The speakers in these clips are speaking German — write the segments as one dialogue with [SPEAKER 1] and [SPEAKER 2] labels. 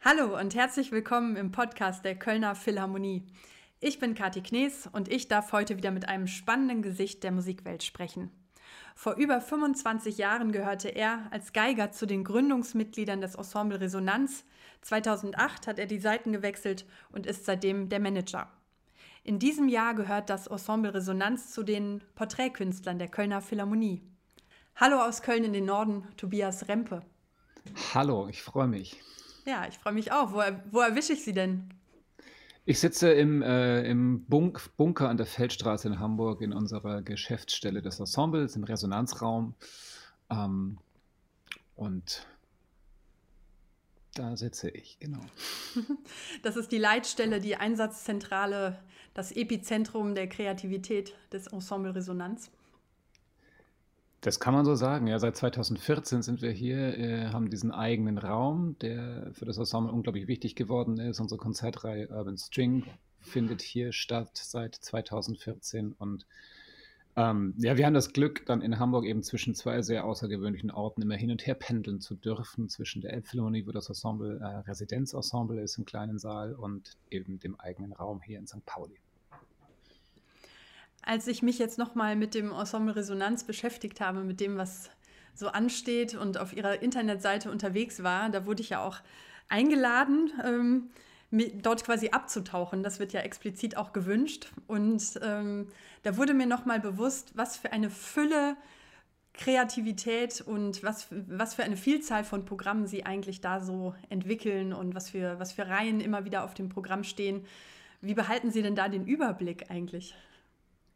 [SPEAKER 1] Hallo und herzlich willkommen im Podcast der Kölner Philharmonie. Ich bin Kathi Knees und ich darf heute wieder mit einem spannenden Gesicht der Musikwelt sprechen. Vor über 25 Jahren gehörte er als Geiger zu den Gründungsmitgliedern des Ensemble Resonanz. 2008 hat er die Seiten gewechselt und ist seitdem der Manager. In diesem Jahr gehört das Ensemble Resonanz zu den Porträtkünstlern der Kölner Philharmonie. Hallo aus Köln in den Norden, Tobias Rempe.
[SPEAKER 2] Hallo, ich freue mich.
[SPEAKER 1] Ja, ich freue mich auch. Wo, wo erwische ich Sie denn?
[SPEAKER 2] Ich sitze im, äh, im Bunk Bunker an der Feldstraße in Hamburg in unserer Geschäftsstelle des Ensembles, im Resonanzraum. Ähm, und da sitze ich, genau.
[SPEAKER 1] Das ist die Leitstelle, die Einsatzzentrale, das Epizentrum der Kreativität des Ensemble Resonanz.
[SPEAKER 2] Das kann man so sagen. Ja, seit 2014 sind wir hier, äh, haben diesen eigenen Raum, der für das Ensemble unglaublich wichtig geworden ist. Unsere Konzertreihe Urban String findet hier statt seit 2014 und ähm, ja, wir haben das Glück, dann in Hamburg eben zwischen zwei sehr außergewöhnlichen Orten immer hin und her pendeln zu dürfen, zwischen der Elbphilharmonie, wo das Ensemble äh, Residenzensemble ist im kleinen Saal und eben dem eigenen Raum hier in St. Pauli.
[SPEAKER 1] Als ich mich jetzt nochmal mit dem Ensemble Resonanz beschäftigt habe, mit dem, was so ansteht und auf ihrer Internetseite unterwegs war, da wurde ich ja auch eingeladen, ähm, dort quasi abzutauchen. Das wird ja explizit auch gewünscht. Und ähm, da wurde mir nochmal bewusst, was für eine Fülle Kreativität und was, was für eine Vielzahl von Programmen sie eigentlich da so entwickeln und was für, was für Reihen immer wieder auf dem Programm stehen. Wie behalten Sie denn da den Überblick eigentlich?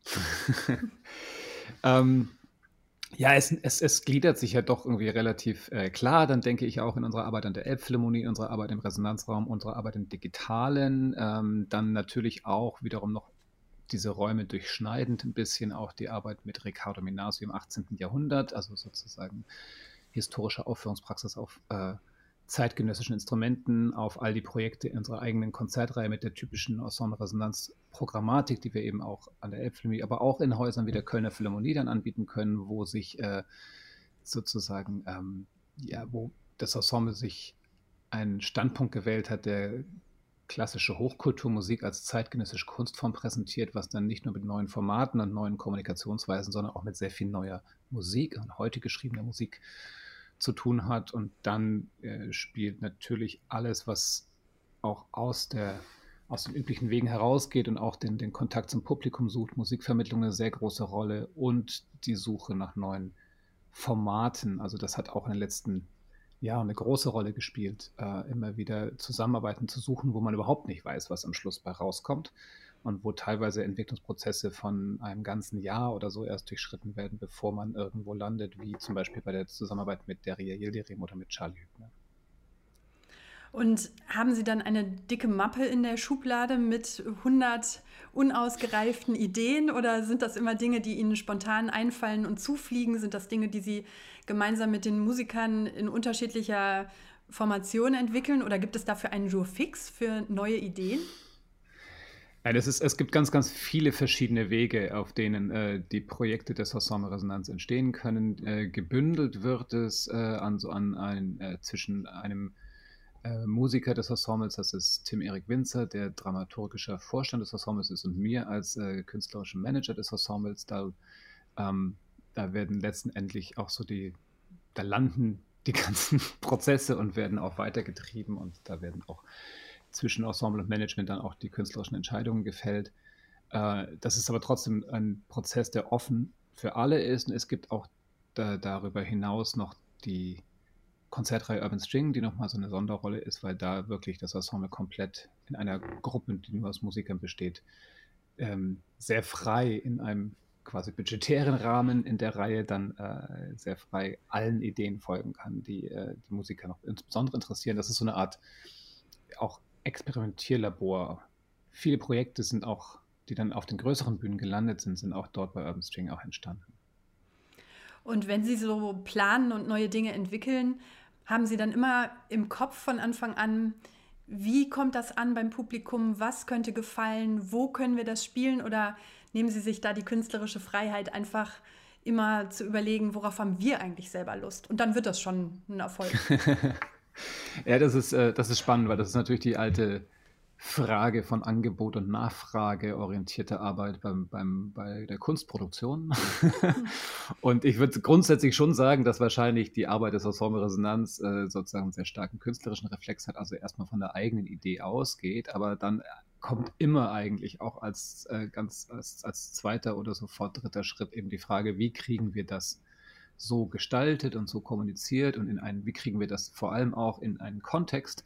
[SPEAKER 2] ähm, ja, es, es, es, gliedert sich ja doch irgendwie relativ äh, klar. Dann denke ich auch in unserer Arbeit an der Elbphilharmonie, unserer Arbeit im Resonanzraum, unserer Arbeit im Digitalen. Ähm, dann natürlich auch wiederum noch diese Räume durchschneidend ein bisschen auch die Arbeit mit Riccardo Minasio im 18. Jahrhundert, also sozusagen historische Aufführungspraxis auf äh, zeitgenössischen Instrumenten, auf all die Projekte unserer eigenen Konzertreihe mit der typischen Ensemble-Resonanz-Programmatik, die wir eben auch an der Elbphilharmonie, aber auch in Häusern wie der Kölner Philharmonie dann anbieten können, wo sich äh, sozusagen, ähm, ja, wo das Ensemble sich einen Standpunkt gewählt hat, der klassische Hochkulturmusik als zeitgenössische Kunstform präsentiert, was dann nicht nur mit neuen Formaten und neuen Kommunikationsweisen, sondern auch mit sehr viel neuer Musik und heute geschriebener Musik zu tun hat. Und dann äh, spielt natürlich alles, was auch aus, der, aus den üblichen Wegen herausgeht und auch den, den Kontakt zum Publikum sucht, Musikvermittlung eine sehr große Rolle und die Suche nach neuen Formaten. Also das hat auch in den letzten Jahren eine große Rolle gespielt, äh, immer wieder Zusammenarbeiten zu suchen, wo man überhaupt nicht weiß, was am Schluss bei rauskommt und wo teilweise Entwicklungsprozesse von einem ganzen Jahr oder so erst durchschritten werden, bevor man irgendwo landet, wie zum Beispiel bei der Zusammenarbeit mit Deria Yildirim oder mit Charlie Hübner.
[SPEAKER 1] Und haben Sie dann eine dicke Mappe in der Schublade mit 100 unausgereiften Ideen oder sind das immer Dinge, die Ihnen spontan einfallen und zufliegen? Sind das Dinge, die Sie gemeinsam mit den Musikern in unterschiedlicher Formation entwickeln oder gibt es dafür einen Jour fix für neue Ideen?
[SPEAKER 2] Nein, es, ist, es gibt ganz, ganz viele verschiedene Wege, auf denen äh, die Projekte des Ensemble Resonanz entstehen können. Äh, gebündelt wird es äh, an, so an ein, äh, zwischen einem äh, Musiker des Ensembles, das ist Tim Erik Winzer, der dramaturgischer Vorstand des Ensembles ist, und mir als äh, künstlerischen Manager des Ensembles. Da, ähm, da werden letztendlich auch so die, da landen die ganzen Prozesse und werden auch weitergetrieben und da werden auch zwischen Ensemble und Management dann auch die künstlerischen Entscheidungen gefällt. Äh, das ist aber trotzdem ein Prozess, der offen für alle ist. Und es gibt auch da, darüber hinaus noch die Konzertreihe Urban String, die nochmal so eine Sonderrolle ist, weil da wirklich das Ensemble komplett in einer Gruppe, die nur aus Musikern besteht, ähm, sehr frei in einem quasi budgetären Rahmen in der Reihe dann äh, sehr frei allen Ideen folgen kann, die äh, die Musiker noch insbesondere interessieren. Das ist so eine Art auch Experimentierlabor. Viele Projekte sind auch, die dann auf den größeren Bühnen gelandet sind, sind auch dort bei Urban String auch entstanden.
[SPEAKER 1] Und wenn Sie so planen und neue Dinge entwickeln, haben Sie dann immer im Kopf von Anfang an, wie kommt das an beim Publikum? Was könnte gefallen? Wo können wir das spielen? Oder nehmen Sie sich da die künstlerische Freiheit, einfach immer zu überlegen, worauf haben wir eigentlich selber Lust. Und dann wird das schon ein Erfolg.
[SPEAKER 2] ja, das ist, äh, das ist spannend, weil das ist natürlich die alte Frage von Angebot und Nachfrage orientierte Arbeit beim, beim, bei der Kunstproduktion. und ich würde grundsätzlich schon sagen, dass wahrscheinlich die Arbeit des Ensemble Resonanz äh, sozusagen einen sehr starken künstlerischen Reflex hat, also erstmal von der eigenen Idee ausgeht, aber dann kommt immer eigentlich auch als äh, ganz als, als zweiter oder sofort dritter Schritt eben die Frage, wie kriegen wir das so gestaltet und so kommuniziert und in einen, wie kriegen wir das vor allem auch in einen Kontext,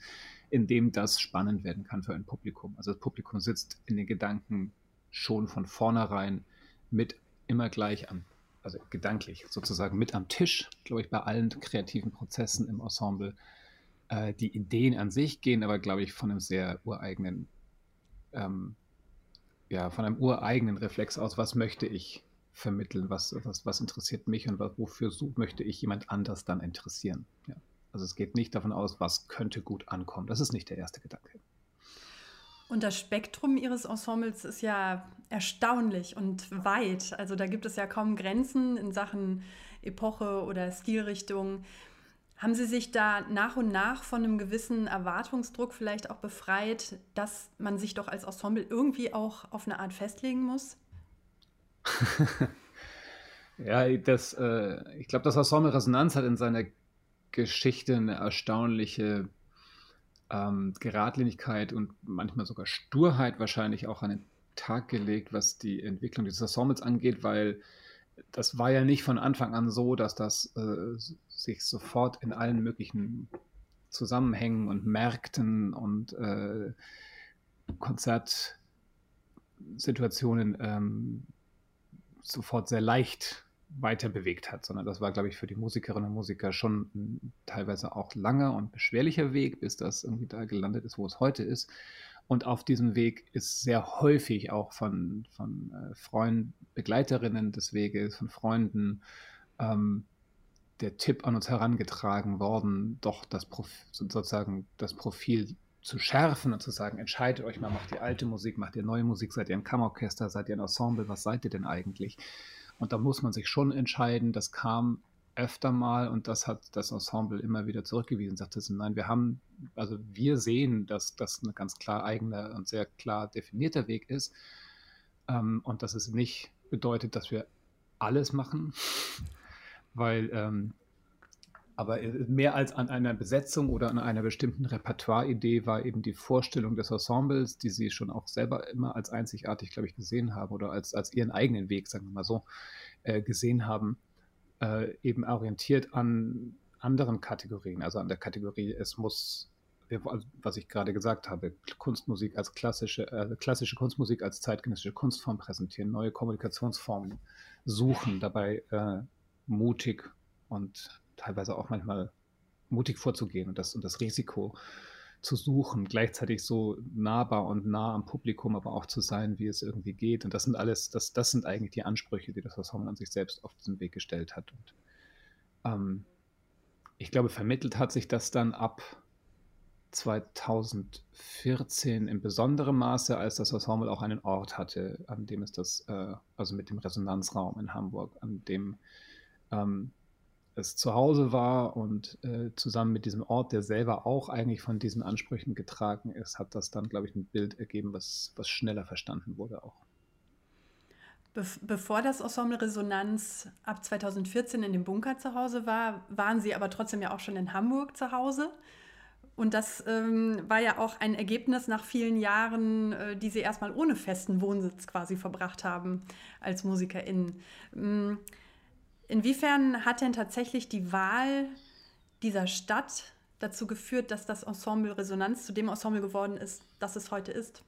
[SPEAKER 2] in dem das spannend werden kann für ein Publikum. Also das Publikum sitzt in den Gedanken schon von vornherein mit immer gleich am, also gedanklich sozusagen mit am Tisch, glaube ich, bei allen kreativen Prozessen im Ensemble. Äh, die Ideen an sich gehen aber, glaube ich, von einem sehr ureigenen, ähm, ja, von einem ureigenen Reflex aus, was möchte ich vermitteln, was, was, was interessiert mich und was, wofür möchte ich jemand anders dann interessieren. Ja. Also es geht nicht davon aus, was könnte gut ankommen. Das ist nicht der erste Gedanke.
[SPEAKER 1] Und das Spektrum Ihres Ensembles ist ja erstaunlich und weit. Also da gibt es ja kaum Grenzen in Sachen Epoche oder Stilrichtung. Haben Sie sich da nach und nach von einem gewissen Erwartungsdruck vielleicht auch befreit, dass man sich doch als Ensemble irgendwie auch auf eine Art festlegen muss?
[SPEAKER 2] ja, das, äh, ich glaube, das Ensemble Resonanz hat in seiner Geschichte eine erstaunliche ähm, Geradlinigkeit und manchmal sogar Sturheit wahrscheinlich auch an den Tag gelegt, was die Entwicklung dieses Ensembles angeht, weil das war ja nicht von Anfang an so, dass das äh, sich sofort in allen möglichen Zusammenhängen und Märkten und äh, Konzertsituationen ähm, sofort sehr leicht weiter bewegt hat, sondern das war, glaube ich, für die Musikerinnen und Musiker schon ein teilweise auch langer und beschwerlicher Weg, bis das irgendwie da gelandet ist, wo es heute ist. Und auf diesem Weg ist sehr häufig auch von, von äh, Freunden, Begleiterinnen des Weges, von Freunden ähm, der Tipp an uns herangetragen worden, doch das Prof sozusagen das Profil zu schärfen und zu sagen, entscheidet euch mal, macht ihr alte Musik, macht ihr neue Musik, seid ihr ein Kammerorchester, seid ihr ein Ensemble, was seid ihr denn eigentlich? Und da muss man sich schon entscheiden. Das kam öfter mal und das hat das Ensemble immer wieder zurückgewiesen. Sagte sie, nein, wir haben, also wir sehen, dass das ein ganz klar eigener und sehr klar definierter Weg ist. Ähm, und dass es nicht bedeutet, dass wir alles machen, weil ähm, aber mehr als an einer Besetzung oder an einer bestimmten Repertoire-Idee war eben die Vorstellung des Ensembles, die sie schon auch selber immer als einzigartig, glaube ich, gesehen haben oder als, als ihren eigenen Weg, sagen wir mal so, äh, gesehen haben, äh, eben orientiert an anderen Kategorien, also an der Kategorie, es muss, also was ich gerade gesagt habe, Kunstmusik als klassische, äh, klassische Kunstmusik als zeitgenössische Kunstform präsentieren, neue Kommunikationsformen suchen, dabei äh, mutig und teilweise auch manchmal mutig vorzugehen und das, und das Risiko zu suchen, gleichzeitig so nahbar und nah am Publikum, aber auch zu sein, wie es irgendwie geht. Und das sind alles, das, das sind eigentlich die Ansprüche, die das Ensemble an sich selbst auf diesen Weg gestellt hat. Und ähm, ich glaube, vermittelt hat sich das dann ab 2014 in besonderem Maße, als das Ensemble auch einen Ort hatte, an dem es das, äh, also mit dem Resonanzraum in Hamburg, an dem ähm, es zu Hause war und äh, zusammen mit diesem Ort, der selber auch eigentlich von diesen Ansprüchen getragen ist, hat das dann, glaube ich, ein Bild ergeben, was, was schneller verstanden wurde auch.
[SPEAKER 1] Be bevor das Ensemble Resonanz ab 2014 in dem Bunker zu Hause war, waren Sie aber trotzdem ja auch schon in Hamburg zu Hause. Und das ähm, war ja auch ein Ergebnis nach vielen Jahren, äh, die Sie erstmal ohne festen Wohnsitz quasi verbracht haben als MusikerInnen. Ähm, Inwiefern hat denn tatsächlich die Wahl dieser Stadt dazu geführt, dass das Ensemble Resonanz zu dem Ensemble geworden ist, das es heute ist?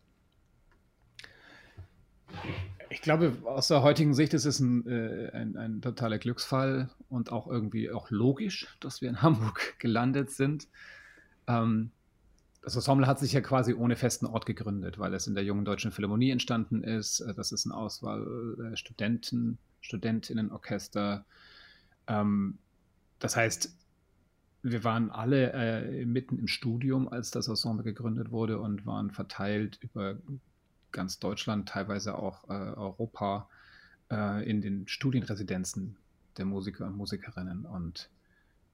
[SPEAKER 2] Ich glaube, aus der heutigen Sicht ist es ein, äh, ein, ein, totaler Glücksfall und auch irgendwie auch logisch, dass wir in Hamburg gelandet sind. Ähm, das Ensemble hat sich ja quasi ohne festen Ort gegründet, weil es in der Jungen Deutschen Philharmonie entstanden ist. Das ist eine Auswahl der Studenten, Studentinnenorchester. Ähm, das heißt, wir waren alle äh, mitten im Studium, als das Ensemble gegründet wurde und waren verteilt über ganz Deutschland, teilweise auch äh, Europa, äh, in den Studienresidenzen der Musiker und Musikerinnen und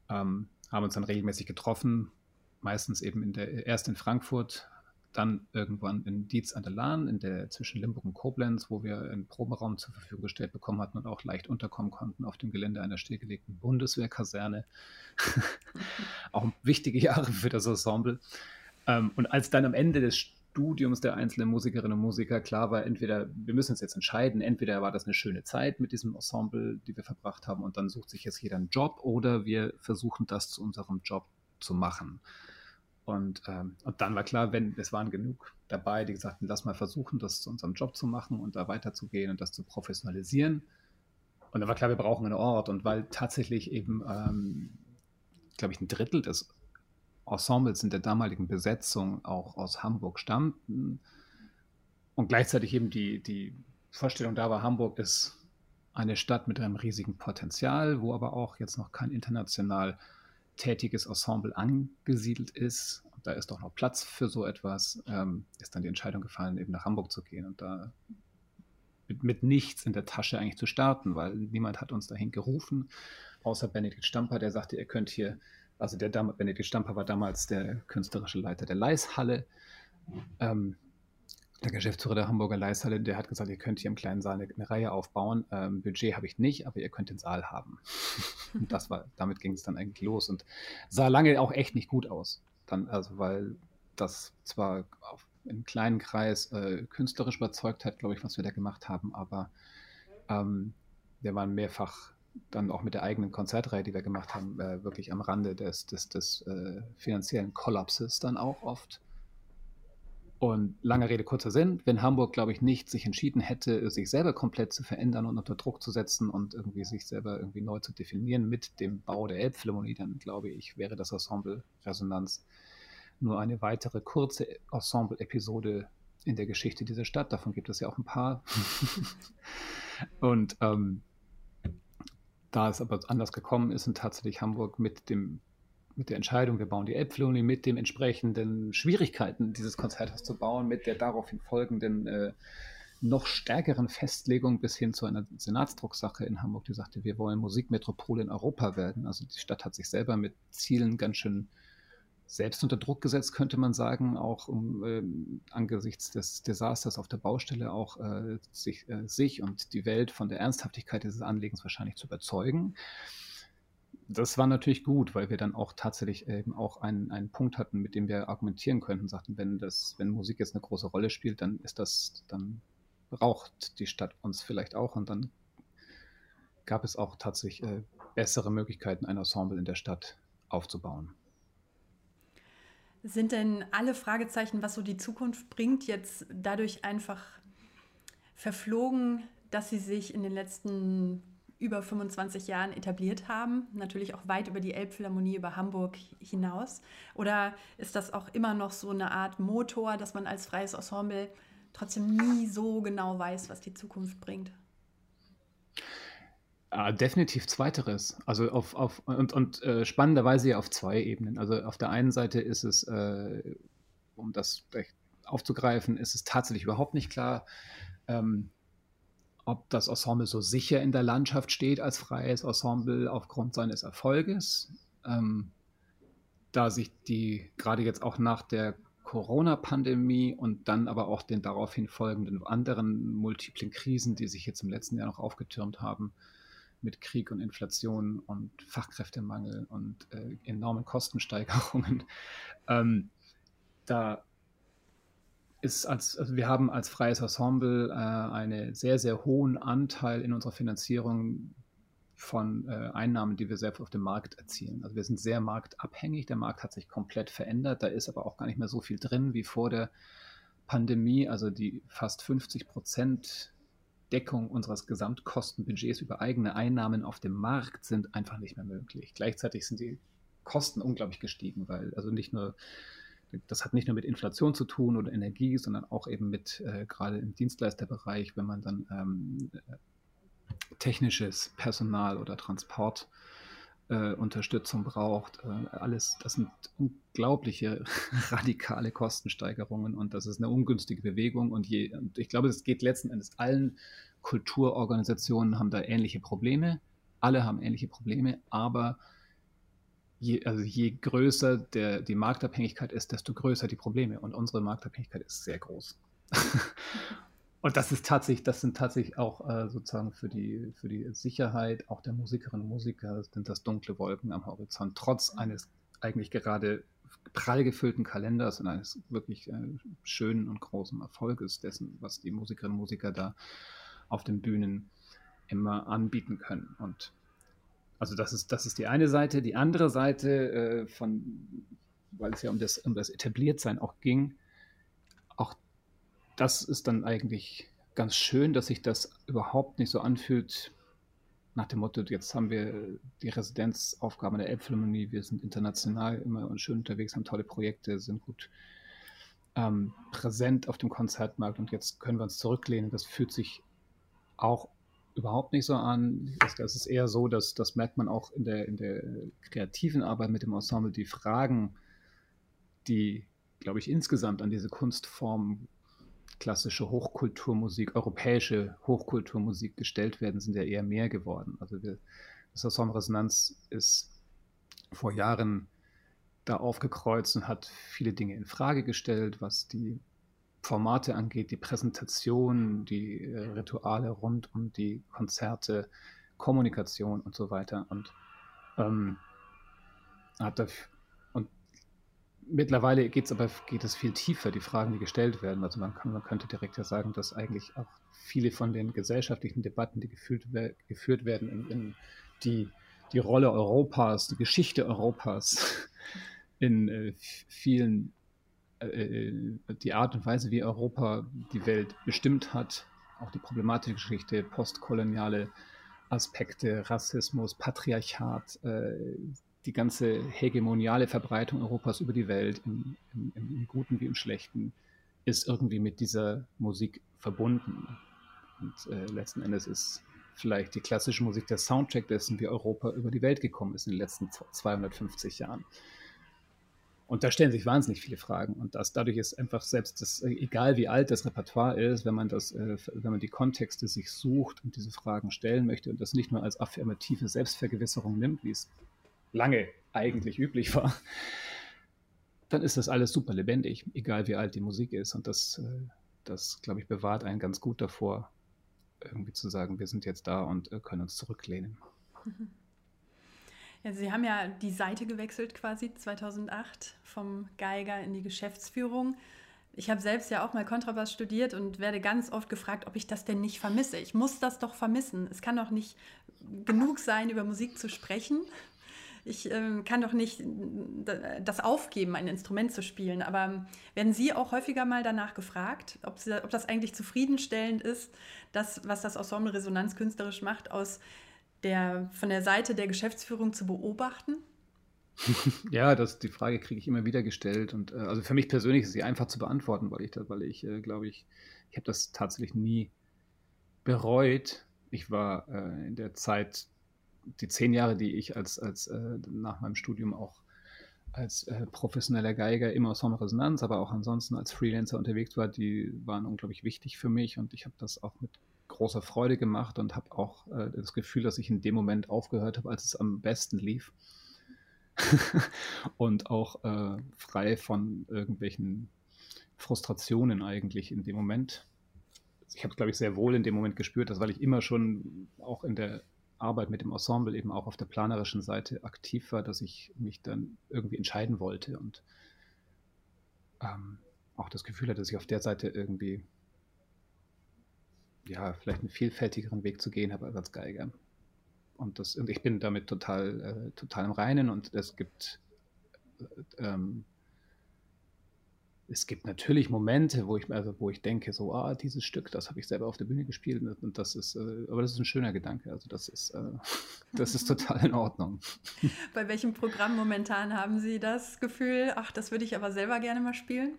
[SPEAKER 2] ähm, haben uns dann regelmäßig getroffen, meistens eben in der, erst in Frankfurt, dann irgendwann in Dietz an der Lahn, in der zwischen Limburg und Koblenz, wo wir einen Proberaum zur Verfügung gestellt bekommen hatten und auch leicht unterkommen konnten auf dem Gelände einer stillgelegten Bundeswehrkaserne. auch wichtige Jahre für das Ensemble. Ähm, und als dann am Ende des Studiums der einzelnen Musikerinnen und Musiker klar war, entweder, wir müssen uns jetzt entscheiden, entweder war das eine schöne Zeit mit diesem Ensemble, die wir verbracht haben, und dann sucht sich jetzt jeder einen Job, oder wir versuchen das zu unserem Job zu machen. Und, ähm, und dann war klar, wenn es waren genug dabei, die gesagt haben, lass mal versuchen, das zu unserem Job zu machen und da weiterzugehen und das zu professionalisieren. Und dann war klar, wir brauchen einen Ort. Und weil tatsächlich eben, ähm, glaube ich, ein Drittel des Ensembles in der damaligen Besetzung auch aus Hamburg stammten und gleichzeitig eben die, die Vorstellung da war, Hamburg ist eine Stadt mit einem riesigen Potenzial, wo aber auch jetzt noch kein international tätiges Ensemble angesiedelt ist, da ist doch noch Platz für so etwas, ähm, ist dann die Entscheidung gefallen, eben nach Hamburg zu gehen und da mit, mit, nichts in der Tasche eigentlich zu starten, weil niemand hat uns dahin gerufen, außer Benedikt Stamper, der sagte, ihr könnt hier, also der Benedikt Stamper war damals der künstlerische Leiter der Leishalle. Ähm, der Geschäftsführer der Hamburger Leishalle, der hat gesagt, ihr könnt hier im kleinen Saal eine, eine Reihe aufbauen. Ähm, Budget habe ich nicht, aber ihr könnt den Saal haben. und das war, damit ging es dann eigentlich los und sah lange auch echt nicht gut aus. Dann, also weil das zwar auf, im kleinen Kreis äh, künstlerisch überzeugt hat, glaube ich, was wir da gemacht haben, aber ähm, wir waren mehrfach dann auch mit der eigenen Konzertreihe, die wir gemacht haben, äh, wirklich am Rande des, des, des äh, finanziellen Kollapses dann auch oft. Und lange Rede, kurzer Sinn, wenn Hamburg, glaube ich, nicht sich entschieden hätte, sich selber komplett zu verändern und unter Druck zu setzen und irgendwie sich selber irgendwie neu zu definieren mit dem Bau der Elbphilharmonie, dann glaube ich, wäre das Ensemble Resonanz nur eine weitere kurze Ensemble-Episode in der Geschichte dieser Stadt. Davon gibt es ja auch ein paar. und ähm, da es aber anders gekommen ist und tatsächlich Hamburg mit dem mit der Entscheidung, wir bauen die Elbphilharmonie mit den entsprechenden Schwierigkeiten, dieses Konzerthaus zu bauen, mit der daraufhin folgenden äh, noch stärkeren Festlegung bis hin zu einer Senatsdrucksache in Hamburg, die sagte, wir wollen Musikmetropole in Europa werden. Also die Stadt hat sich selber mit Zielen ganz schön selbst unter Druck gesetzt, könnte man sagen, auch um äh, angesichts des Desasters auf der Baustelle auch äh, sich, äh, sich und die Welt von der Ernsthaftigkeit dieses Anliegens wahrscheinlich zu überzeugen das war natürlich gut, weil wir dann auch tatsächlich eben auch einen, einen Punkt hatten, mit dem wir argumentieren könnten, sagten, wenn das, wenn Musik jetzt eine große Rolle spielt, dann ist das, dann braucht die Stadt uns vielleicht auch und dann gab es auch tatsächlich äh, bessere Möglichkeiten, ein Ensemble in der Stadt aufzubauen.
[SPEAKER 1] Sind denn alle Fragezeichen, was so die Zukunft bringt, jetzt dadurch einfach verflogen, dass sie sich in den letzten über 25 Jahren etabliert haben, natürlich auch weit über die Elbphilharmonie, über Hamburg hinaus? Oder ist das auch immer noch so eine Art Motor, dass man als freies Ensemble trotzdem nie so genau weiß, was die Zukunft bringt?
[SPEAKER 2] Ah, definitiv zweiteres. Also auf, auf und, und äh, spannenderweise ja auf zwei Ebenen. Also auf der einen Seite ist es, äh, um das aufzugreifen, ist es tatsächlich überhaupt nicht klar, ähm, ob das Ensemble so sicher in der Landschaft steht als freies Ensemble aufgrund seines Erfolges. Ähm, da sich die gerade jetzt auch nach der Corona-Pandemie und dann aber auch den daraufhin folgenden anderen multiplen Krisen, die sich jetzt im letzten Jahr noch aufgetürmt haben, mit Krieg und Inflation und Fachkräftemangel und äh, enormen Kostensteigerungen, ähm, da ist als, also wir haben als freies Ensemble äh, einen sehr, sehr hohen Anteil in unserer Finanzierung von äh, Einnahmen, die wir selbst auf dem Markt erzielen. Also wir sind sehr marktabhängig. Der Markt hat sich komplett verändert. Da ist aber auch gar nicht mehr so viel drin wie vor der Pandemie. Also die fast 50 Prozent Deckung unseres Gesamtkostenbudgets über eigene Einnahmen auf dem Markt sind einfach nicht mehr möglich. Gleichzeitig sind die Kosten unglaublich gestiegen, weil also nicht nur das hat nicht nur mit Inflation zu tun oder Energie, sondern auch eben mit, äh, gerade im Dienstleisterbereich, wenn man dann ähm, technisches Personal oder Transport äh, Unterstützung braucht. Äh, alles, das sind unglaubliche radikale Kostensteigerungen und das ist eine ungünstige Bewegung. Und, je, und ich glaube, es geht letzten Endes allen Kulturorganisationen haben da ähnliche Probleme. Alle haben ähnliche Probleme, aber je, also je größer der, die Marktabhängigkeit ist, desto größer die Probleme. Und unsere Marktabhängigkeit ist sehr groß. Und das ist tatsächlich, das sind tatsächlich auch äh, sozusagen für die, für die Sicherheit auch der Musikerinnen und Musiker sind das dunkle Wolken am Horizont, trotz eines eigentlich gerade prall gefüllten Kalenders und eines wirklich äh, schönen und großen Erfolges dessen, was die Musikerinnen und Musiker da auf den Bühnen immer anbieten können. Und also das ist, das ist die eine Seite. Die andere Seite äh, von, weil es ja um das, um das Etabliertsein auch ging, auch das ist dann eigentlich ganz schön, dass sich das überhaupt nicht so anfühlt, nach dem Motto, jetzt haben wir die Residenzaufgaben der Elbphilharmonie, wir sind international immer und schön unterwegs, haben tolle Projekte, sind gut ähm, präsent auf dem Konzertmarkt und jetzt können wir uns zurücklehnen. Das fühlt sich auch überhaupt nicht so an. Das ist eher so, dass das merkt man auch in der, in der kreativen Arbeit mit dem Ensemble, die Fragen, die, glaube ich, insgesamt an diese Kunstform klassische Hochkulturmusik, europäische Hochkulturmusik gestellt werden, sind ja eher mehr geworden. Also wir, das Ensemble Resonanz ist vor Jahren da aufgekreuzt und hat viele Dinge in Frage gestellt, was die Formate angeht, die Präsentation, die äh, Rituale rund um die Konzerte, Kommunikation und so weiter. Und ähm, hat dafür, mittlerweile geht's aber, geht es viel tiefer, die Fragen, die gestellt werden. Also man, kann, man könnte direkt ja sagen, dass eigentlich auch viele von den gesellschaftlichen Debatten, die geführt, geführt werden, in, in die, die Rolle Europas, die Geschichte Europas in äh, vielen, die Art und Weise, wie Europa die Welt bestimmt hat, auch die problematische Geschichte, postkoloniale Aspekte, Rassismus, Patriarchat, äh, die ganze hegemoniale Verbreitung Europas über die Welt, im, im, im, Guten wie im Schlechten, ist irgendwie mit dieser Musik verbunden. Und äh, letzten Endes ist vielleicht die klassische Musik der Soundtrack dessen, wie Europa über die Welt gekommen ist in den letzten 250 Jahren. Und da stellen sich wahnsinnig viele Fragen. Und das, dadurch ist einfach selbst das, egal wie alt das Repertoire ist, wenn man das, äh, wenn man die Kontexte sich sucht und diese Fragen stellen möchte und das nicht nur als affirmative Selbstvergewisserung nimmt, wie es lange eigentlich üblich war, dann ist das alles super lebendig, egal wie alt die Musik ist. Und das, äh, das glaube ich, bewahrt einen ganz gut davor, irgendwie zu sagen, wir sind jetzt da und äh, können uns zurücklehnen.
[SPEAKER 1] Ja, Sie haben ja die Seite gewechselt quasi 2008 vom Geiger in die Geschäftsführung. Ich habe selbst ja auch mal Kontrabass studiert und werde ganz oft gefragt, ob ich das denn nicht vermisse. Ich muss das doch vermissen. Es kann doch nicht genug sein, über Musik zu sprechen, ich äh, kann doch nicht das aufgeben, ein Instrument zu spielen. Aber werden Sie auch häufiger mal danach gefragt, ob, Sie, ob das eigentlich zufriedenstellend ist, das, was das Ensemble Resonanz künstlerisch macht, aus der, von der Seite der Geschäftsführung zu beobachten?
[SPEAKER 2] ja, das, die Frage kriege ich immer wieder gestellt. Und äh, also für mich persönlich ist sie einfach zu beantworten, weil ich, weil ich äh, glaube ich, ich habe das tatsächlich nie bereut. Ich war äh, in der Zeit die zehn Jahre, die ich als, als äh, nach meinem Studium auch als äh, professioneller Geiger immer aus Ensemble Resonanz, aber auch ansonsten als Freelancer unterwegs war, die waren unglaublich wichtig für mich und ich habe das auch mit großer Freude gemacht und habe auch äh, das Gefühl, dass ich in dem Moment aufgehört habe, als es am besten lief. und auch äh, frei von irgendwelchen Frustrationen eigentlich in dem Moment. Ich habe es, glaube ich, sehr wohl in dem Moment gespürt, dass weil ich immer schon auch in der Arbeit mit dem Ensemble eben auch auf der planerischen Seite aktiv war, dass ich mich dann irgendwie entscheiden wollte und ähm, auch das Gefühl hatte, dass ich auf der Seite irgendwie ja, vielleicht einen vielfältigeren Weg zu gehen habe als Geiger. Und, das, und ich bin damit total, äh, total im Reinen und es gibt äh, ähm, es gibt natürlich Momente, wo ich, also wo ich denke, so, ah, dieses Stück, das habe ich selber auf der Bühne gespielt und das ist, äh, aber das ist ein schöner Gedanke. Also das ist, äh, das ist total in Ordnung.
[SPEAKER 1] Bei welchem Programm momentan haben Sie das Gefühl, ach, das würde ich aber selber gerne mal spielen?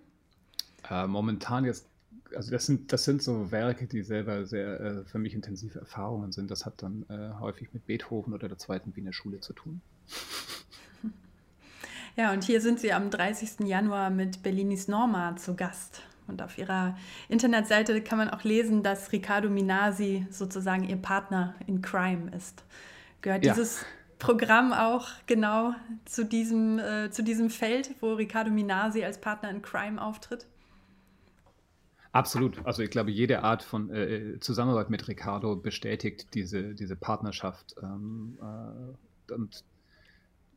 [SPEAKER 2] Äh, momentan jetzt also das sind, das sind so Werke, die selber sehr äh, für mich intensive Erfahrungen sind. Das hat dann äh, häufig mit Beethoven oder der zweiten Wiener Schule zu tun.
[SPEAKER 1] Ja, und hier sind Sie am 30. Januar mit Bellinis Norma zu Gast. Und auf ihrer Internetseite kann man auch lesen, dass Riccardo Minasi sozusagen ihr Partner in Crime ist. Gehört ja. dieses Programm auch genau zu diesem, äh, zu diesem Feld, wo Riccardo Minasi als Partner in Crime auftritt?
[SPEAKER 2] Absolut. Also ich glaube, jede Art von äh, Zusammenarbeit mit Riccardo bestätigt diese, diese Partnerschaft. Ähm, äh, und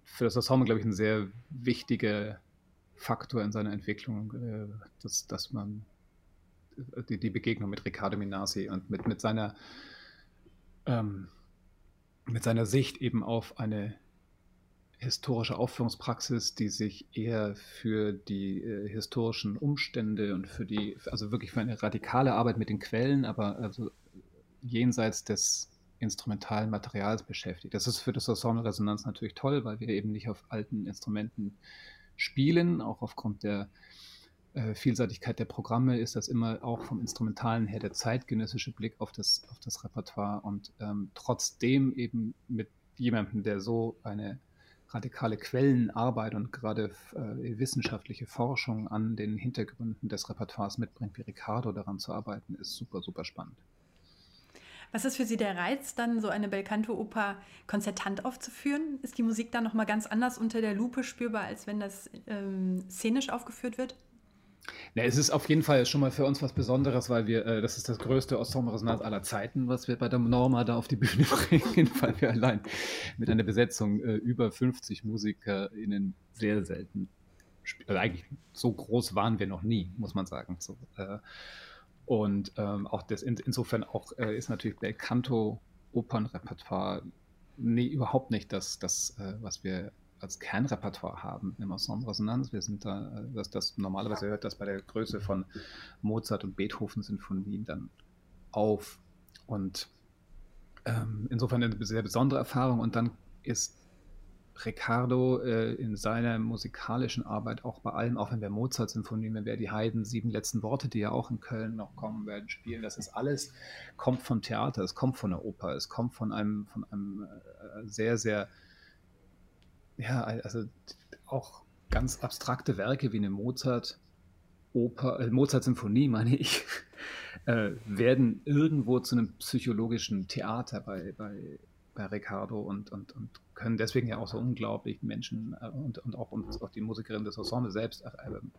[SPEAKER 2] für das Ensemble, glaube ich, ein sehr wichtiger Faktor in seiner Entwicklung, äh, dass, dass man äh, die, die Begegnung mit Riccardo Minasi und mit, mit seiner ähm, mit seiner Sicht eben auf eine historische Aufführungspraxis, die sich eher für die äh, historischen Umstände und für die, also wirklich für eine radikale Arbeit mit den Quellen, aber also jenseits des instrumentalen Materials beschäftigt. Das ist für das Ensemble Resonanz natürlich toll, weil wir eben nicht auf alten Instrumenten spielen, auch aufgrund der äh, Vielseitigkeit der Programme ist das immer auch vom Instrumentalen her der zeitgenössische Blick auf das, auf das Repertoire und ähm, trotzdem eben mit jemandem, der so eine radikale Quellenarbeit und gerade äh, wissenschaftliche Forschung an den Hintergründen des Repertoires mitbringt, wie Ricardo daran zu arbeiten, ist super, super spannend.
[SPEAKER 1] Was ist für Sie der Reiz, dann so eine Belcanto-Oper konzertant aufzuführen? Ist die Musik dann nochmal ganz anders unter der Lupe spürbar, als wenn das ähm, szenisch aufgeführt wird?
[SPEAKER 2] Na, es ist auf jeden Fall schon mal für uns was Besonderes, weil wir, äh, das ist das größte Ensemble-Resonanz aller Zeiten, was wir bei der Norma da auf die Bühne bringen, weil wir allein mit einer Besetzung äh, über 50 MusikerInnen sehr selten spielen. Also eigentlich so groß waren wir noch nie, muss man sagen. So, äh, und ähm, auch das, in, insofern auch äh, ist natürlich Belcanto Opernrepertoire nee, überhaupt nicht das, das äh, was wir als Kernrepertoire haben im Ensemble Resonanz. Wir sind da, äh, dass das normalerweise hört das bei der Größe von Mozart und Beethoven Sinfonien dann auf. Und ähm, insofern eine sehr besondere Erfahrung. Und dann ist Riccardo äh, in seiner musikalischen Arbeit auch bei allem, auch wenn wir Mozart-Sinfonien, wenn wir die Haydn sieben letzten Worte, die ja auch in Köln noch kommen werden, spielen, das ist alles, kommt vom Theater, es kommt von der Oper, es kommt von einem, von einem äh, sehr, sehr ja, also auch ganz abstrakte Werke wie eine Mozart, Oper, äh, Mozart-Symphonie, meine ich, äh, werden irgendwo zu einem psychologischen Theater bei, bei, bei Ricardo und, und, und können deswegen ja auch so unglaublich Menschen äh, und, und auch, und auch die Musikerin des Ensembles selbst äh,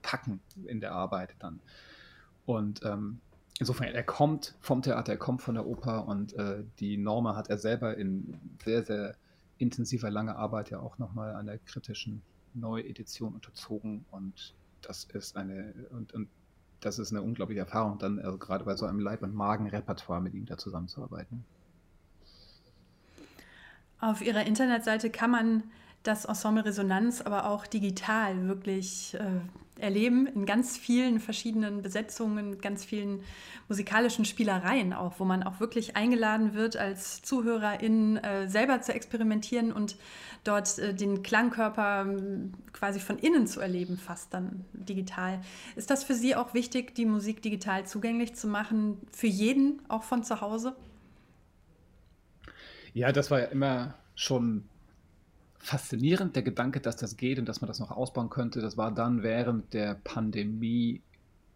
[SPEAKER 2] packen in der Arbeit dann. Und ähm, insofern, er kommt vom Theater, er kommt von der Oper und äh, die Norma hat er selber in sehr, sehr intensiver, langer Arbeit ja auch nochmal einer kritischen Neuedition unterzogen und das ist eine und, und das ist eine unglaubliche Erfahrung, dann also gerade bei so einem Leib- und Magen-Repertoire mit ihm da zusammenzuarbeiten.
[SPEAKER 1] Auf Ihrer Internetseite kann man das Ensemble Resonanz aber auch digital wirklich äh, erleben, in ganz vielen verschiedenen Besetzungen, ganz vielen musikalischen Spielereien auch, wo man auch wirklich eingeladen wird, als Zuhörerin äh, selber zu experimentieren und dort äh, den Klangkörper äh, quasi von innen zu erleben, fast dann digital. Ist das für Sie auch wichtig, die Musik digital zugänglich zu machen, für jeden, auch von zu Hause?
[SPEAKER 2] Ja, das war ja immer schon faszinierend, der Gedanke, dass das geht und dass man das noch ausbauen könnte. Das war dann während der Pandemie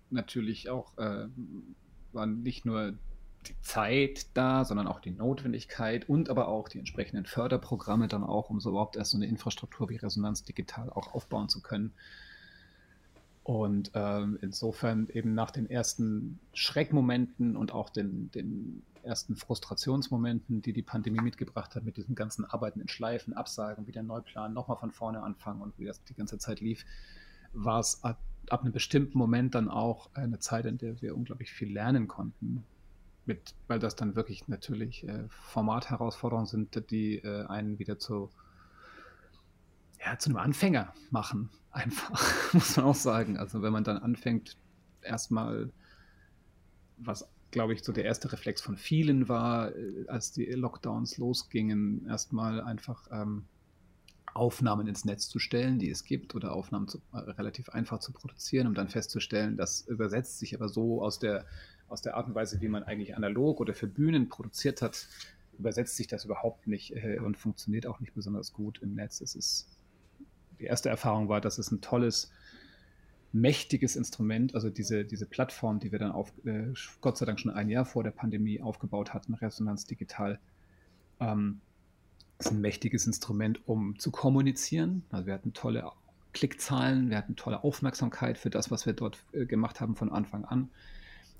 [SPEAKER 2] natürlich auch, äh, war nicht nur die Zeit da, sondern auch die Notwendigkeit und aber auch die entsprechenden Förderprogramme dann auch, um so überhaupt erst so eine Infrastruktur wie Resonanz digital auch aufbauen zu können. Und ähm, insofern eben nach den ersten Schreckmomenten und auch den, den ersten Frustrationsmomenten, die die Pandemie mitgebracht hat, mit diesem ganzen Arbeiten in Schleifen, Absagen, wieder Neuplan, nochmal von vorne anfangen und wie das die ganze Zeit lief, war es ab, ab einem bestimmten Moment dann auch eine Zeit, in der wir unglaublich viel lernen konnten. Mit, weil das dann wirklich natürlich äh, Formatherausforderungen sind, die äh, einen wieder zu, ja, zu einem Anfänger machen, einfach, muss man auch sagen. Also wenn man dann anfängt, erstmal was glaube ich, so der erste Reflex von vielen war, äh, als die Lockdowns losgingen, erstmal einfach ähm, Aufnahmen ins Netz zu stellen, die es gibt, oder Aufnahmen zu, äh, relativ einfach zu produzieren, um dann festzustellen, das übersetzt sich aber so aus der, aus der Art und Weise, wie man eigentlich analog oder für Bühnen produziert hat, übersetzt sich das überhaupt nicht äh, und funktioniert auch nicht besonders gut im Netz. Es ist, die erste Erfahrung war, dass es ein tolles, mächtiges Instrument, also diese, diese Plattform, die wir dann auf, äh, Gott sei Dank schon ein Jahr vor der Pandemie aufgebaut hatten, Resonanz Digital, ähm, ist ein mächtiges Instrument, um zu kommunizieren. Also wir hatten tolle Klickzahlen, wir hatten tolle Aufmerksamkeit für das, was wir dort äh, gemacht haben von Anfang an.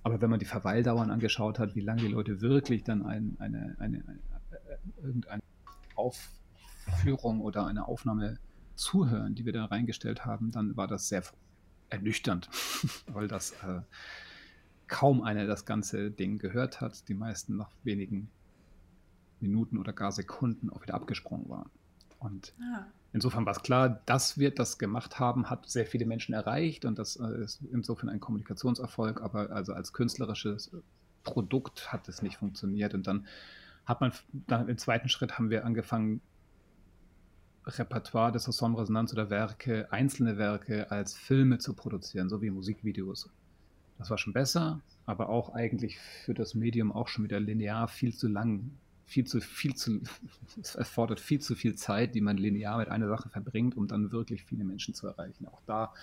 [SPEAKER 2] Aber wenn man die Verweildauern angeschaut hat, wie lange die Leute wirklich dann ein, eine, eine, eine, äh, irgendeine Aufführung oder eine Aufnahme zuhören, die wir da reingestellt haben, dann war das sehr ernüchternd, weil das äh, kaum einer das ganze Ding gehört hat. Die meisten nach wenigen Minuten oder gar Sekunden auch wieder abgesprungen waren. Und ah. insofern war es klar, dass wir das gemacht haben, hat sehr viele Menschen erreicht und das äh, ist insofern ein Kommunikationserfolg, aber also als künstlerisches Produkt hat es nicht funktioniert. Und dann hat man, dann im zweiten Schritt haben wir angefangen, Repertoire des Ensemble Resonanz oder Werke, einzelne Werke als Filme zu produzieren, so wie Musikvideos. Das war schon besser, aber auch eigentlich für das Medium auch schon wieder linear viel zu lang viel zu, viel zu, es erfordert viel zu viel Zeit, die man linear mit einer Sache verbringt, um dann wirklich viele Menschen zu erreichen. Auch da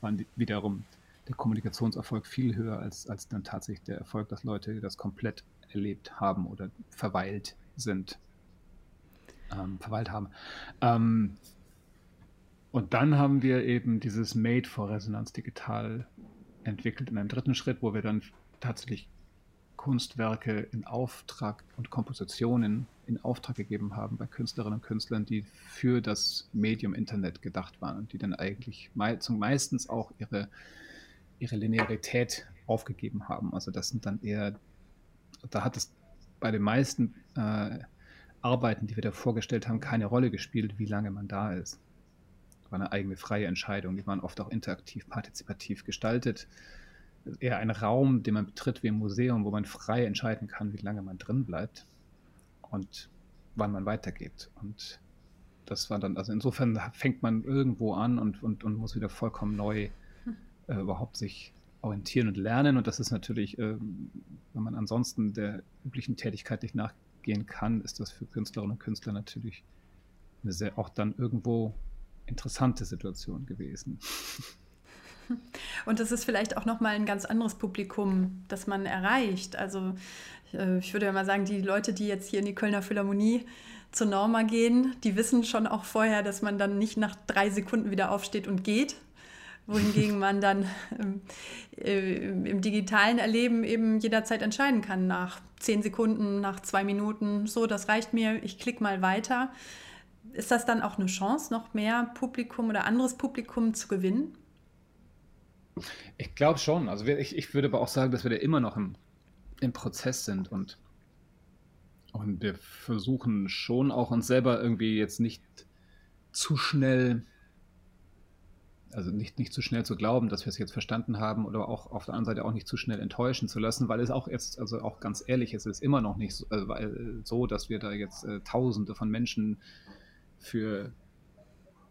[SPEAKER 2] war wiederum der Kommunikationserfolg viel höher als, als dann tatsächlich der Erfolg, dass Leute das komplett erlebt haben oder verweilt sind, ähm, verweilt haben. Ähm, und dann haben wir eben dieses Made for Resonanz Digital entwickelt in einem dritten Schritt, wo wir dann tatsächlich Kunstwerke in Auftrag und Kompositionen in Auftrag gegeben haben bei Künstlerinnen und Künstlern, die für das Medium Internet gedacht waren und die dann eigentlich mei meistens auch ihre, ihre Linearität aufgegeben haben. Also das sind dann eher, da hat es bei den meisten äh, Arbeiten, die wir da vorgestellt haben, keine Rolle gespielt, wie lange man da ist. War eine eigene freie Entscheidung. Die waren oft auch interaktiv, partizipativ gestaltet eher ein Raum, den man betritt wie ein Museum, wo man frei entscheiden kann, wie lange man drin bleibt und wann man weitergeht. Und das war dann, also insofern fängt man irgendwo an und, und, und muss wieder vollkommen neu äh, überhaupt sich orientieren und lernen. Und das ist natürlich, äh, wenn man ansonsten der üblichen Tätigkeit nicht nachgehen kann, ist das für Künstlerinnen und Künstler natürlich eine sehr auch dann irgendwo interessante Situation gewesen.
[SPEAKER 1] Und das ist vielleicht auch nochmal ein ganz anderes Publikum, das man erreicht. Also äh, ich würde ja mal sagen, die Leute, die jetzt hier in die Kölner Philharmonie zur Norma gehen, die wissen schon auch vorher, dass man dann nicht nach drei Sekunden wieder aufsteht und geht, wohingegen man dann äh, im digitalen Erleben eben jederzeit entscheiden kann, nach zehn Sekunden, nach zwei Minuten, so, das reicht mir, ich klicke mal weiter. Ist das dann auch eine Chance, noch mehr Publikum oder anderes Publikum zu gewinnen?
[SPEAKER 2] Ich glaube schon. Also ich, ich würde aber auch sagen, dass wir da immer noch im, im Prozess sind und, und wir versuchen schon auch uns selber irgendwie jetzt nicht zu schnell, also nicht, nicht zu schnell zu glauben, dass wir es jetzt verstanden haben oder auch auf der anderen Seite auch nicht zu schnell enttäuschen zu lassen, weil es auch jetzt, also auch ganz ehrlich, es ist immer noch nicht so, äh, so dass wir da jetzt äh, Tausende von Menschen für,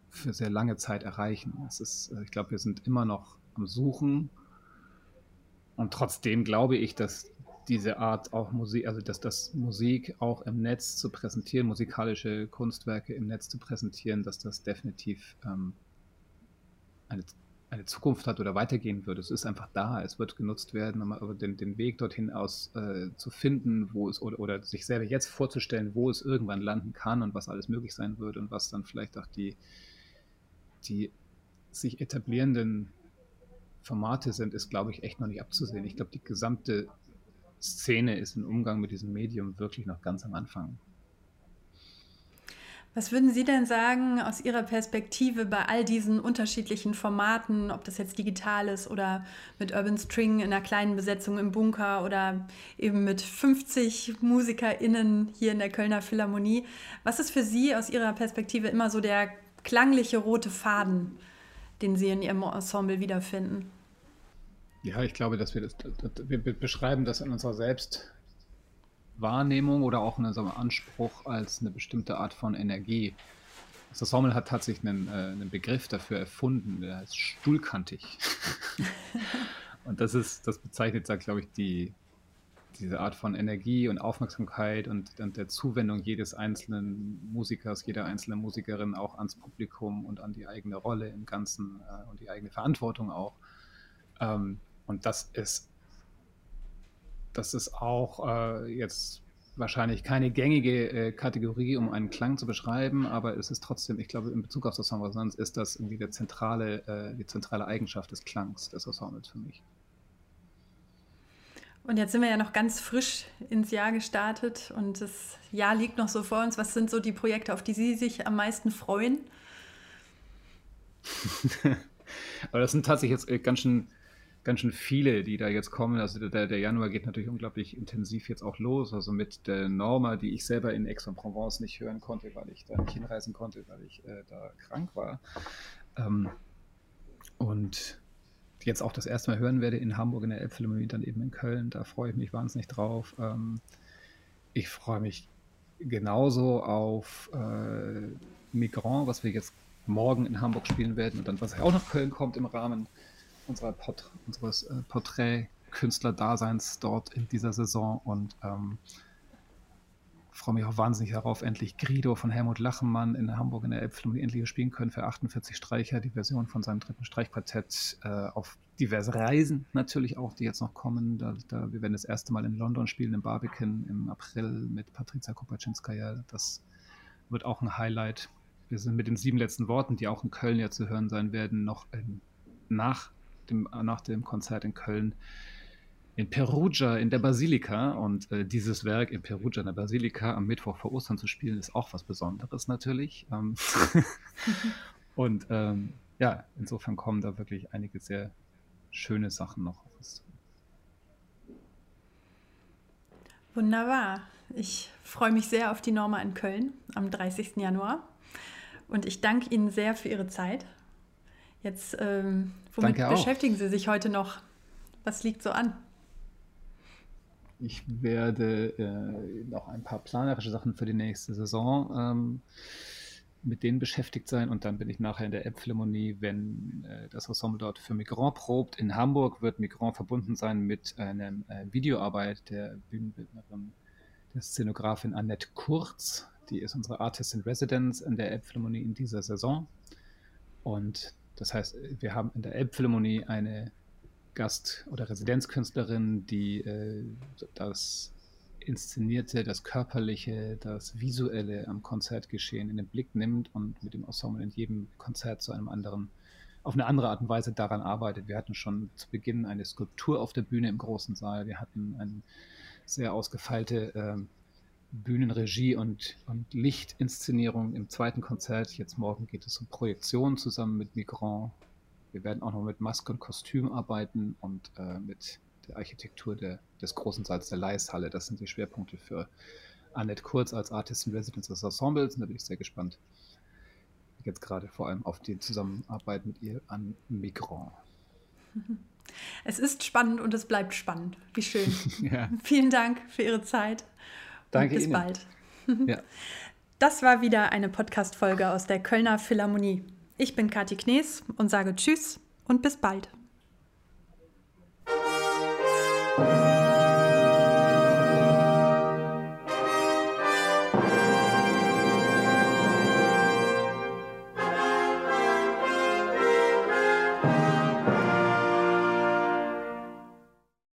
[SPEAKER 2] für sehr lange Zeit erreichen. Es ist, äh, ich glaube, wir sind immer noch am Suchen. Und trotzdem glaube ich, dass diese Art auch Musik, also dass das Musik auch im Netz zu präsentieren, musikalische Kunstwerke im Netz zu präsentieren, dass das definitiv ähm, eine, eine Zukunft hat oder weitergehen wird. Es ist einfach da, es wird genutzt werden, aber den, den Weg dorthin aus äh, zu finden, wo es oder, oder sich selber jetzt vorzustellen, wo es irgendwann landen kann und was alles möglich sein wird und was dann vielleicht auch die, die sich etablierenden Formate sind, ist, glaube ich, echt noch nicht abzusehen. Ich glaube, die gesamte Szene ist im Umgang mit diesem Medium wirklich noch ganz am Anfang.
[SPEAKER 1] Was würden Sie denn sagen aus Ihrer Perspektive bei all diesen unterschiedlichen Formaten, ob das jetzt digital ist oder mit Urban String in einer kleinen Besetzung im Bunker oder eben mit 50 MusikerInnen hier in der Kölner Philharmonie? Was ist für Sie aus Ihrer Perspektive immer so der klangliche rote Faden, den Sie in Ihrem Ensemble wiederfinden?
[SPEAKER 2] Ja, ich glaube, dass wir das, wir beschreiben das in unserer Selbstwahrnehmung oder auch in unserem Anspruch als eine bestimmte Art von Energie. das Ensemble hat tatsächlich einen, äh, einen Begriff dafür erfunden, der heißt stuhlkantig. und das ist, das bezeichnet, glaube ich, die, diese Art von Energie und Aufmerksamkeit und, und, der Zuwendung jedes einzelnen Musikers, jeder einzelnen Musikerin auch ans Publikum und an die eigene Rolle im Ganzen äh, und die eigene Verantwortung auch. Ähm, und das ist, das ist auch äh, jetzt wahrscheinlich keine gängige äh, Kategorie, um einen Klang zu beschreiben, aber es ist trotzdem, ich glaube, in Bezug auf das Ensemble Resonanz ist das irgendwie der zentrale, äh, die zentrale Eigenschaft des Klangs des Ensembles für mich.
[SPEAKER 1] Und jetzt sind wir ja noch ganz frisch ins Jahr gestartet und das Jahr liegt noch so vor uns. Was sind so die Projekte, auf die Sie sich am meisten freuen?
[SPEAKER 2] Aber das sind tatsächlich jetzt äh, ganz schön, ganz schön viele, die da jetzt kommen. Also der, der Januar geht natürlich unglaublich intensiv jetzt auch los. Also mit der Norma, die ich selber in Aix-en-Provence nicht hören konnte, weil ich da nicht hinreisen konnte, weil ich äh, da krank war. Ähm, und jetzt auch das erste Mal hören werde in Hamburg in der Elbphilharmonie, dann eben in Köln. Da freue ich mich wahnsinnig drauf. Ähm, ich freue mich genauso auf äh, Migrant, was wir jetzt morgen in Hamburg spielen werden und dann, was auch nach Köln kommt im Rahmen unserer Port unseres äh, Porträt-Künstler-Daseins dort in dieser Saison. Und ähm, freue mich auch wahnsinnig darauf, endlich Grido von Helmut Lachenmann in Hamburg in der Elbphilharmonie endlich spielen können für 48 Streicher, die Version von seinem dritten Streichquartett äh, auf diverse Reisen natürlich auch, die jetzt noch kommen. Da, da, wir werden das erste Mal in London spielen, im Barbican im April mit Patricia Kopaczynskaja. Das wird auch ein Highlight. Wir sind mit den sieben letzten Worten, die auch in Köln ja zu hören sein werden, noch in, nach, dem, nach dem Konzert in Köln in Perugia in der Basilika. Und äh, dieses Werk in Perugia in der Basilika am Mittwoch vor Ostern zu spielen, ist auch was Besonderes natürlich. Ähm und ähm, ja, insofern kommen da wirklich einige sehr schöne Sachen noch auf uns zu.
[SPEAKER 1] Wunderbar. Ich freue mich sehr auf die Norma in Köln am 30. Januar. Und ich danke Ihnen sehr für Ihre Zeit. Jetzt, ähm, womit beschäftigen Sie sich heute noch? Was liegt so an?
[SPEAKER 2] Ich werde äh, noch ein paar planerische Sachen für die nächste Saison ähm, mit denen beschäftigt sein und dann bin ich nachher in der Elbphilharmonie, wenn äh, das Ensemble dort für Migrant probt. In Hamburg wird Migrant verbunden sein mit einer äh, Videoarbeit der Bühnenbildnerin, der Szenografin Annette Kurz. Die ist unsere Artist in Residence in der Elbphilharmonie in dieser Saison. Und das heißt, wir haben in der Elbphilharmonie eine Gast- oder Residenzkünstlerin, die äh, das Inszenierte, das Körperliche, das Visuelle am Konzertgeschehen in den Blick nimmt und mit dem Ensemble in jedem Konzert zu einem anderen, auf eine andere Art und Weise daran arbeitet. Wir hatten schon zu Beginn eine Skulptur auf der Bühne im großen Saal. Wir hatten eine sehr ausgefeilte äh, Bühnenregie und, und Lichtinszenierung im zweiten Konzert. Jetzt morgen geht es um Projektion zusammen mit Migrant wir werden auch noch mit Maske und Kostüm arbeiten und äh, mit der Architektur der, des großen Saals der Leishalle. Das sind die Schwerpunkte für Annette Kurz als Artist in Residence des Ensembles. da bin ich sehr gespannt. Jetzt gerade vor allem auf die Zusammenarbeit mit ihr an Migrant.
[SPEAKER 1] Es ist spannend und es bleibt spannend. Wie schön. ja. Vielen Dank für Ihre Zeit.
[SPEAKER 2] Danke.
[SPEAKER 1] Bis Ihnen. bald. ja. Das war wieder eine Podcast-Folge aus der Kölner Philharmonie. Ich bin Kathi Knees und sage Tschüss und bis bald.